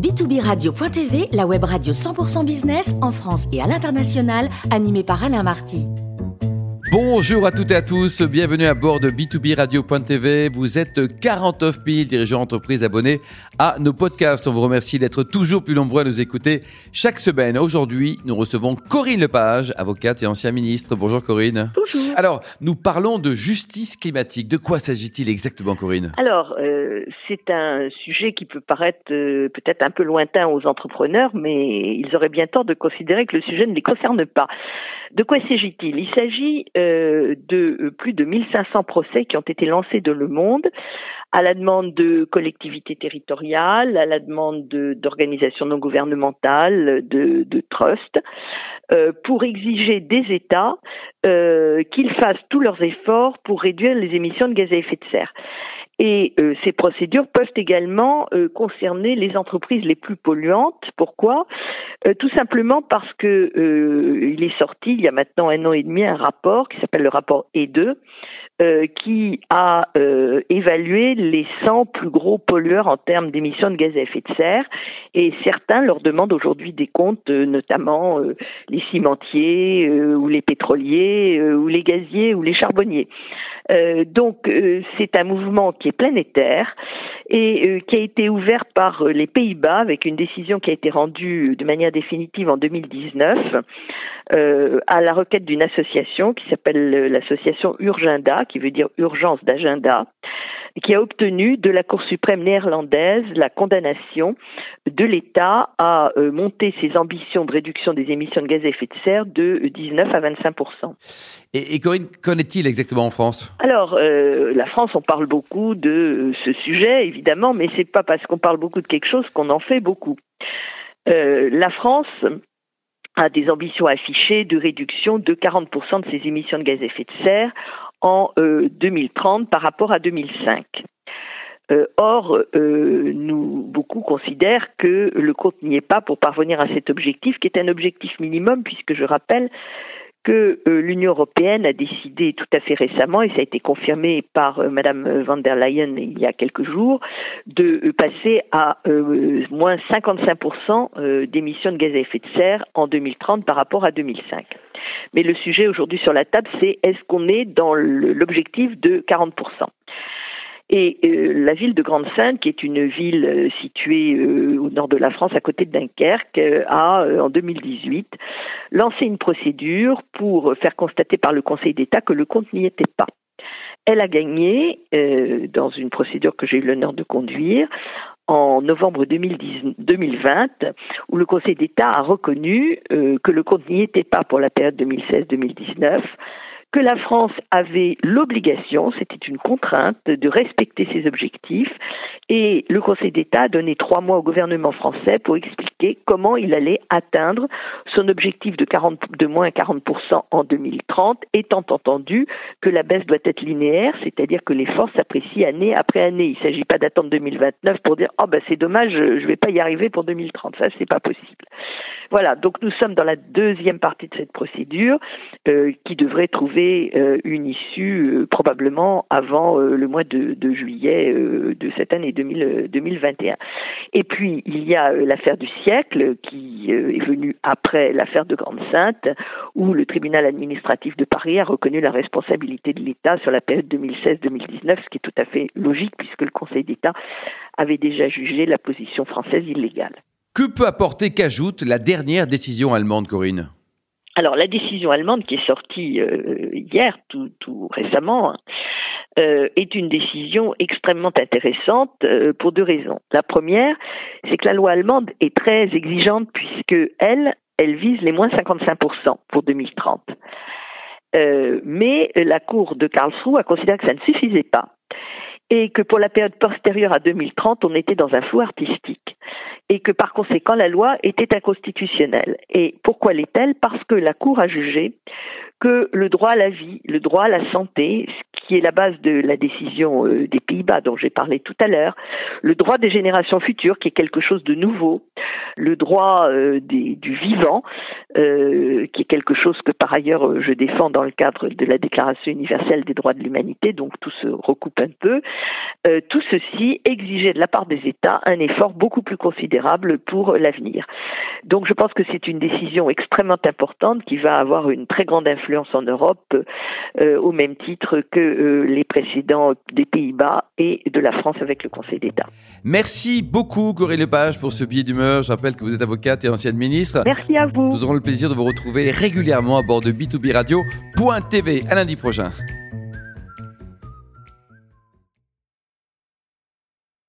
b2b-radio.tv, la web radio 100% business en France et à l'international, animée par Alain Marty. Bonjour à toutes et à tous, bienvenue à bord de B2B Radio.tv. Vous êtes 49 000 dirigeants d'entreprise abonnés à nos podcasts. On vous remercie d'être toujours plus nombreux à nous écouter chaque semaine. Aujourd'hui, nous recevons Corinne Lepage, avocate et ancien ministre. Bonjour Corinne. Bonjour. Alors, nous parlons de justice climatique. De quoi s'agit-il exactement Corinne? Alors, euh, c'est un sujet qui peut paraître euh, peut-être un peu lointain aux entrepreneurs, mais ils auraient bien tort de considérer que le sujet ne les concerne pas. De quoi s'agit-il? Il s'agit euh, de plus de 1500 procès qui ont été lancés dans le monde à la demande de collectivités territoriales, à la demande d'organisations non gouvernementales, de, de trusts, pour exiger des États euh, qu'ils fassent tous leurs efforts pour réduire les émissions de gaz à effet de serre. Et euh, ces procédures peuvent également euh, concerner les entreprises les plus polluantes. Pourquoi? Euh, Tout simplement parce que il est sorti il y a maintenant un an et demi un rapport qui s'appelle le rapport E2 qui a évalué les 100 plus gros pollueurs en termes d'émissions de gaz à effet de serre et certains leur demandent aujourd'hui des comptes, notamment les cimentiers ou les pétroliers ou les gaziers ou les charbonniers. Euh, donc euh, c'est un mouvement qui est planétaire et euh, qui a été ouvert par les Pays-Bas avec une décision qui a été rendue de manière définitive en 2019 à la requête d'une association qui s'appelle l'association Urgenda, qui veut dire urgence d'agenda, qui a obtenu de la Cour suprême néerlandaise la condamnation de l'État à euh, monter ses ambitions de réduction des émissions de gaz à effet de serre de 19 à 25 Et, et Corinne, qu'en est-il exactement en France? Alors, euh, la France, on parle beaucoup de euh, ce sujet, évidemment, mais c'est pas parce qu'on parle beaucoup de quelque chose qu'on en fait beaucoup. la France a des ambitions affichées de réduction de 40% de ses émissions de gaz à effet de serre en 2030 euh, par rapport à 2005. Euh, or, euh, nous beaucoup considèrent que le compte n'y est pas pour parvenir à cet objectif, qui est un objectif minimum, puisque je rappelle que l'Union européenne a décidé tout à fait récemment, et ça a été confirmé par Madame van der Leyen il y a quelques jours, de passer à moins 55% d'émissions de gaz à effet de serre en 2030 par rapport à 2005. Mais le sujet aujourd'hui sur la table, c'est est-ce qu'on est dans l'objectif de 40% et euh, la ville de Grande-Sainte, qui est une ville euh, située euh, au nord de la France, à côté de Dunkerque, a, en 2018, lancé une procédure pour faire constater par le Conseil d'État que le compte n'y était pas. Elle a gagné, dans une procédure que j'ai eu l'honneur de conduire, en novembre 2020, où le Conseil d'État a reconnu euh, que le compte n'y était pas pour la période 2016-2019, que la France avait l'obligation, c'était une contrainte, de respecter ses objectifs et le Conseil d'État a donné trois mois au gouvernement français pour expliquer comment il allait atteindre son objectif de, 40, de moins 40% en 2030, étant entendu que la baisse doit être linéaire, c'est-à-dire que l'effort s'apprécie année après année. Il ne s'agit pas d'attendre 2029 pour dire oh ben c'est dommage, je ne vais pas y arriver pour 2030. Ça c'est pas possible. Voilà, donc nous sommes dans la deuxième partie de cette procédure euh, qui devrait trouver euh, une issue euh, probablement avant le mois de, juillet de cette année 2021. Et puis il y a l'affaire du siècle qui est venue après l'affaire de Grande-Sainte où le tribunal administratif de Paris a reconnu la responsabilité de l'État sur la période 2016-2019, ce qui est tout à fait logique puisque le Conseil d'État avait déjà jugé la position française illégale. Que peut apporter qu'ajoute la dernière décision allemande, Corinne? Alors la décision allemande qui est sortie euh, hier, tout, récemment, euh, est une décision extrêmement intéressante euh, pour deux raisons. La première, c'est que la loi allemande est très exigeante puisque elle, elle vise les moins 55% pour 2030. mais la Cour de Karlsruhe a considéré que ça ne suffisait pas et que pour la période postérieure à 2030, on était dans un flou artistique et que par conséquent la loi était inconstitutionnelle. Et pourquoi l'est-elle? Parce que la Cour a jugé que le droit à la vie, le droit à la santé, qui est la base de la décision euh, des Pays-Bas dont j'ai parlé tout à l'heure, le droit des générations futures, qui est quelque chose de nouveau, le droit des, du vivant, qui est quelque chose que par ailleurs je défends dans le cadre de la Déclaration universelle des droits de l'humanité, donc tout se recoupe un peu. tout ceci exigeait de la part des États un effort beaucoup plus considérable pour l'avenir. Donc je pense que c'est une décision extrêmement importante qui va avoir une très grande influence en Europe, euh, au même titre que euh, les précédents des Pays-Bas et de la France avec le Conseil d'État. Merci beaucoup Corinne Lepage pour ce billet d'humeur. Je rappelle que vous êtes avocate et ancienne ministre. Merci à vous. Nous aurons le plaisir de vous retrouver régulièrement à bord de B2B Radio.tv. À lundi prochain.